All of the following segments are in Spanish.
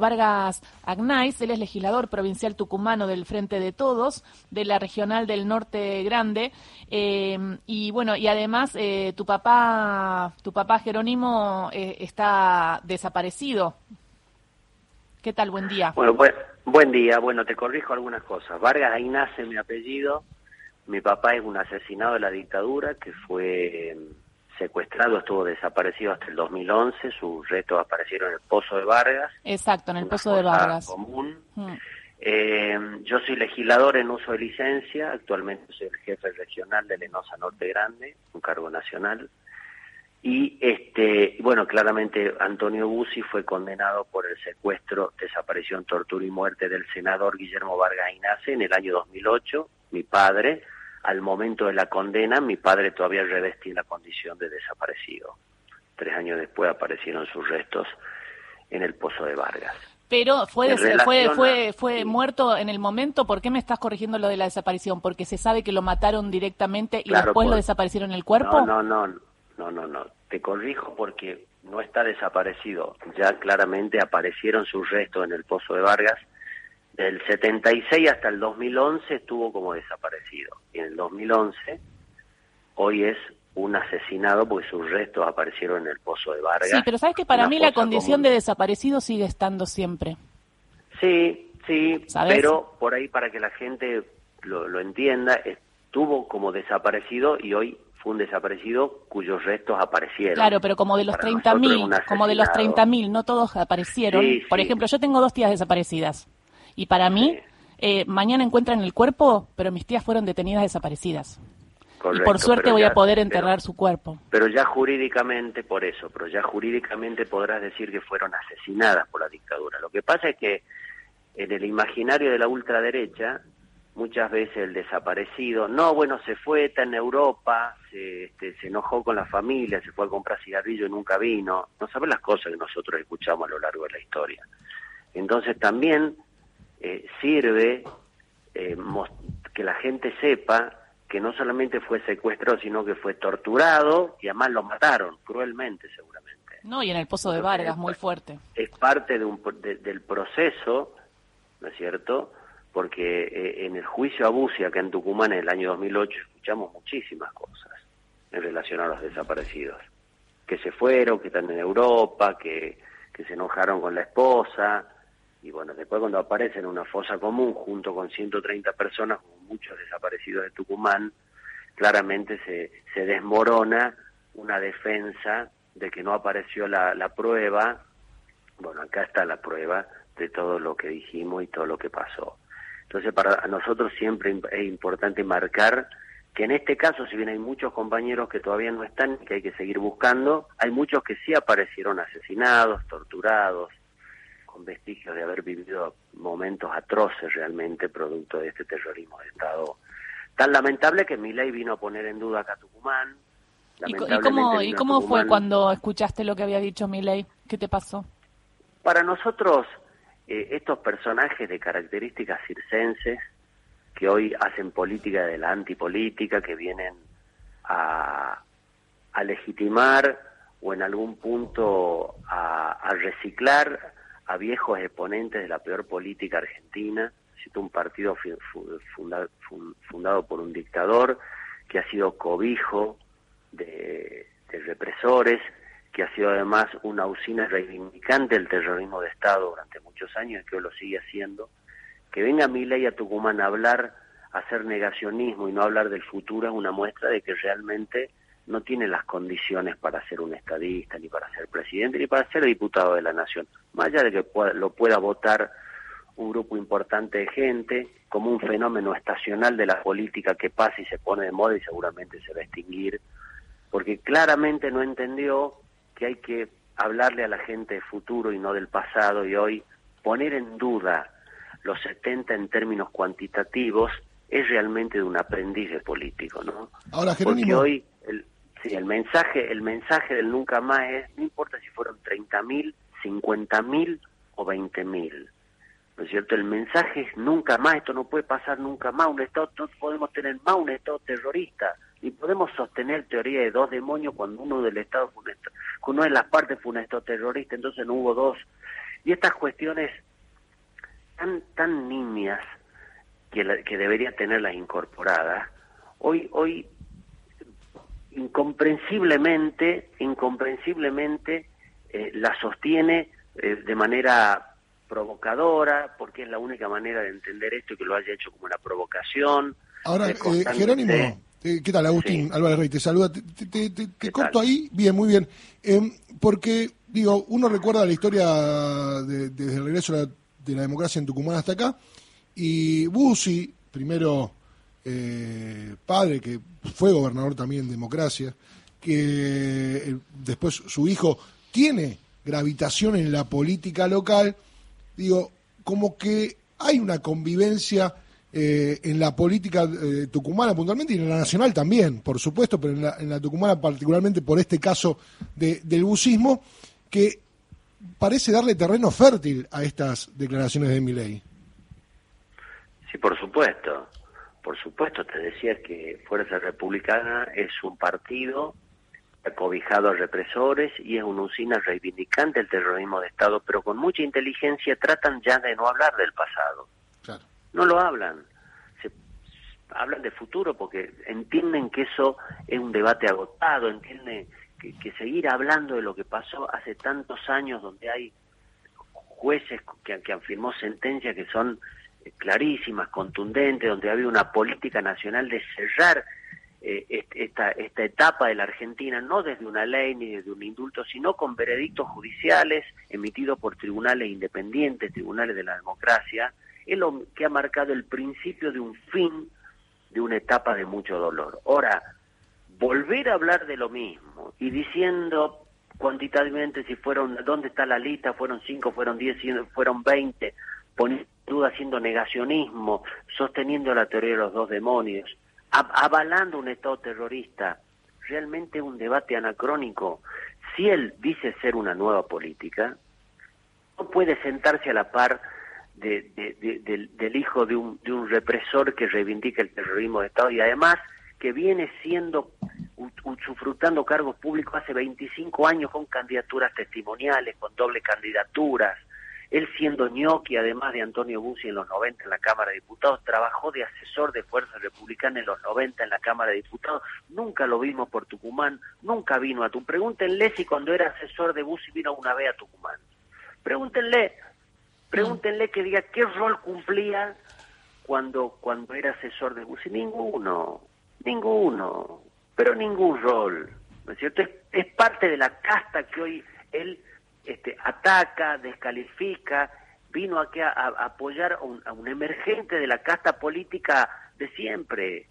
Vargas Agnais, él es legislador provincial tucumano del Frente de Todos, de la Regional del Norte Grande, eh, y bueno, y además eh, tu papá, tu papá Jerónimo eh, está desaparecido. ¿Qué tal? Buen día. Bueno, buen día. Bueno, te corrijo algunas cosas. Vargas Agnais es mi apellido. Mi papá es un asesinado de la dictadura que fue secuestrado, estuvo desaparecido hasta el 2011, sus restos aparecieron en el Pozo de Vargas. Exacto, en el Pozo de Vargas. Común. Mm. Eh, yo soy legislador en uso de licencia, actualmente soy el jefe regional de Lenosa Norte Grande, un cargo nacional. Y este, bueno, claramente Antonio Bussi fue condenado por el secuestro, desaparición, tortura y muerte del senador Guillermo Vargas Inace en el año 2008, mi padre, al momento de la condena, mi padre todavía revestía la condición de desaparecido. Tres años después aparecieron sus restos en el pozo de Vargas. Pero fue, fue, fue, fue muerto en el momento. ¿Por qué me estás corrigiendo lo de la desaparición? ¿Porque se sabe que lo mataron directamente y después lo desaparecieron el cuerpo? No, no, no, no, no, no. Te corrijo porque no está desaparecido. Ya claramente aparecieron sus restos en el pozo de Vargas del 76 hasta el 2011 estuvo como desaparecido. Y en el 2011, hoy es un asesinado porque sus restos aparecieron en el pozo de Vargas. Sí, pero sabes que para mí la condición de desaparecido sigue estando siempre. Sí, sí, pero por ahí para que la gente lo, lo entienda, estuvo como desaparecido y hoy fue un desaparecido cuyos restos aparecieron. Claro, pero como de los 30.000, como de los 30.000, no todos aparecieron. por ejemplo, yo tengo dos tías desaparecidas. Y para mí, eh, mañana encuentran el cuerpo, pero mis tías fueron detenidas desaparecidas. y por suerte voy a poder enterrar su cuerpo. Pero ya jurídicamente, por eso, pero ya jurídicamente podrás decir que fueron asesinadas por la dictadura. Lo que pasa es que en el imaginario de la ultraderecha, muchas veces el desaparecido, no, bueno, se fue, está en Europa, se, este, se enojó con la familia, se fue a comprar cigarrillo y nunca vino. No sabes las cosas que nosotros escuchamos a lo largo de la historia. Entonces también eh, sirve eh, que la gente sepa que no solamente fue secuestrado, sino que fue torturado y además lo mataron cruelmente seguramente. No, y en el Pozo de Vargas, muy fuerte. Es parte de un, del proceso, ¿no es cierto? Porque eh, en el juicio a Bucia, acá en Tucumán, en el año 2008, escuchamos muchísimas cosas en relación a los desaparecidos. Que se fueron, que están en Europa, que, que se enojaron con la esposa, y bueno, después cuando aparece en una fosa común junto con 130 personas, muchos desaparecidos de Tucumán, claramente se, se desmorona una defensa de que no apareció la, la prueba. Bueno, acá está la prueba de todo lo que dijimos y todo lo que pasó. Entonces, para nosotros siempre es importante marcar que en este caso, si bien hay muchos compañeros que todavía no están, que hay que seguir buscando, hay muchos que sí aparecieron asesinados, torturados, con vestigios de haber vivido momentos atroces realmente producto de este terrorismo de Estado tan lamentable que mi ley vino a poner en duda acá Tucumán. ¿Y, cómo, ¿y cómo fue cuando escuchaste lo que había dicho mi ley? ¿Qué te pasó? Para nosotros, eh, estos personajes de características circenses que hoy hacen política de la antipolítica, que vienen a, a legitimar o en algún punto a, a reciclar a viejos exponentes de la peor política argentina, un partido fundado por un dictador que ha sido cobijo de, represores, que ha sido además una usina reivindicante del terrorismo de Estado durante muchos años y que lo sigue haciendo, que venga ley a Tucumán a hablar, a hacer negacionismo y no hablar del futuro es una muestra de que realmente no tiene las condiciones para ser un estadista, ni para ser presidente, ni para ser diputado de la nación. Más allá de que lo pueda votar un grupo importante de gente, como un fenómeno estacional de la política que pasa y se pone de moda y seguramente se va a extinguir, porque claramente no entendió que hay que hablarle a la gente de futuro y no del pasado y hoy poner en duda los 70 en términos cuantitativos es realmente de un aprendiz de político, ¿no? Ahora, Jerónimo... Porque hoy el, Sí, el mensaje, el mensaje del nunca más es, no importa si fueron 30.000, 50.000 o 20.000. ¿No es cierto? El mensaje es nunca más, esto no puede pasar nunca más, un Estado, podemos tener más un Estado terrorista, ni podemos sostener teoría de dos demonios cuando uno del Estado fue un Estado, uno de las partes fue un Estado terrorista, entonces no hubo dos Y estas cuestiones tan, tan niñas que, que debería tenerlas incorporadas, hoy, hoy incomprensiblemente, incomprensiblemente eh, la sostiene eh, de manera provocadora, porque es la única manera de entender esto y que lo haya hecho como una provocación. Ahora, eh, Jerónimo, ¿qué tal? Agustín Álvarez Rey, te saluda. Te, corto ahí, bien, muy bien. Em, porque, digo, uno recuerda la historia desde el regreso de la, democracia en Tucumán hasta acá, y Bussi, primero padre, que fue gobernador también en democracia, que después su hijo tiene gravitación en la política local, digo, como que hay una convivencia eh, en la política eh, tucumana puntualmente y en la nacional también, por supuesto, pero en la, tucumana particularmente por este caso del bucismo, que parece darle terreno fértil a estas declaraciones de mi ley. Sí, por supuesto. Por supuesto, te decía que Fuerza Republicana es un partido acobijado a represores y es una usina reivindicante del terrorismo de Estado, pero con mucha inteligencia tratan ya de no hablar del pasado. No lo hablan. Se, hablan de futuro porque entienden que eso es un debate agotado, entienden que, seguir hablando de lo que pasó hace tantos años donde hay jueces que, que han firmado sentencias que son clarísimas, contundentes, donde había una política nacional de cerrar eh, esta, esta etapa de la Argentina, no desde una ley ni desde un indulto, sino con veredictos judiciales emitidos por tribunales independientes, tribunales de la democracia, es lo que ha marcado el principio de un fin de una etapa de mucho dolor. Ahora, volver a hablar de lo mismo y diciendo cuantitativamente si fueron, dónde está la lista, fueron cinco, fueron diez, fueron veinte, poniendo duda, haciendo negacionismo, sosteniendo la teoría de los dos demonios, avalando un Estado terrorista, realmente un debate anacrónico. Si él dice ser una nueva política, no puede sentarse a la par de, del, hijo de un, de un represor que reivindica el terrorismo de Estado y además que viene siendo usufructando cargos públicos hace 25 años con candidaturas testimoniales, con doble candidaturas, él siendo ñoqui, además de Antonio Bussi en los 90 en la Cámara de Diputados, trabajó de asesor de Fuerza Republicana en los 90 en la Cámara de Diputados. Nunca lo vimos por Tucumán, nunca vino a tu. Pregúntenle si cuando era asesor de Bussi vino una vez a Tucumán. Pregúntenle, pregúntenle que diga qué rol cumplía cuando, cuando era asesor de Bussi. Ninguno, ninguno, pero ningún rol. ¿No es cierto? es parte de la casta que hoy él este, ataca, descalifica, vino aquí a, apoyar a un, emergente de la casta política de siempre,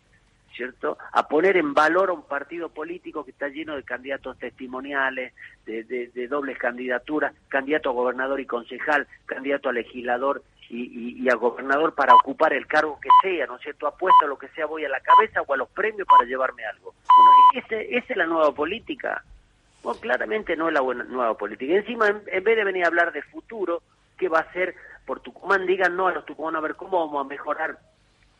¿cierto? A poner en valor a un partido político que está lleno de candidatos testimoniales, de, dobles candidaturas, candidato a gobernador y concejal, candidato a legislador y, a gobernador para ocupar el cargo que sea, ¿no es cierto? Apuesto a lo que sea, voy a la cabeza o a los premios para llevarme algo. esa es la nueva política. Bueno, claramente no es la buena, nueva política. Encima, en, vez de venir a hablar de futuro, ¿qué va a hacer por Tucumán? Digan no a los tucumanos a ver cómo vamos a mejorar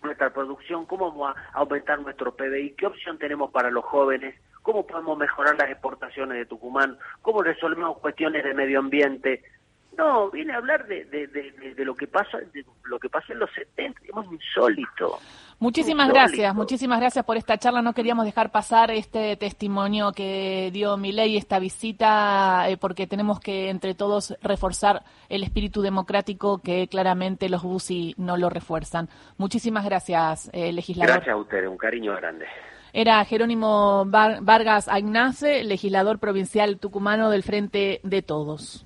nuestra producción, cómo vamos a aumentar nuestro PBI, qué opción tenemos para los jóvenes, cómo podemos mejorar las exportaciones de Tucumán, cómo resolvemos cuestiones de medio ambiente. No, viene a hablar de, de, de, lo que pasa de lo que pasó en los 70, es insólito. Muchísimas gracias, muchísimas gracias por esta charla. No queríamos dejar pasar este testimonio que dio Milei, esta visita, eh, porque tenemos que entre todos reforzar el espíritu democrático que claramente los BUSI no lo refuerzan. Muchísimas gracias, eh, legislador. Gracias a usted, un cariño grande. Era Jerónimo Vargas Agnace, legislador provincial tucumano del Frente de Todos.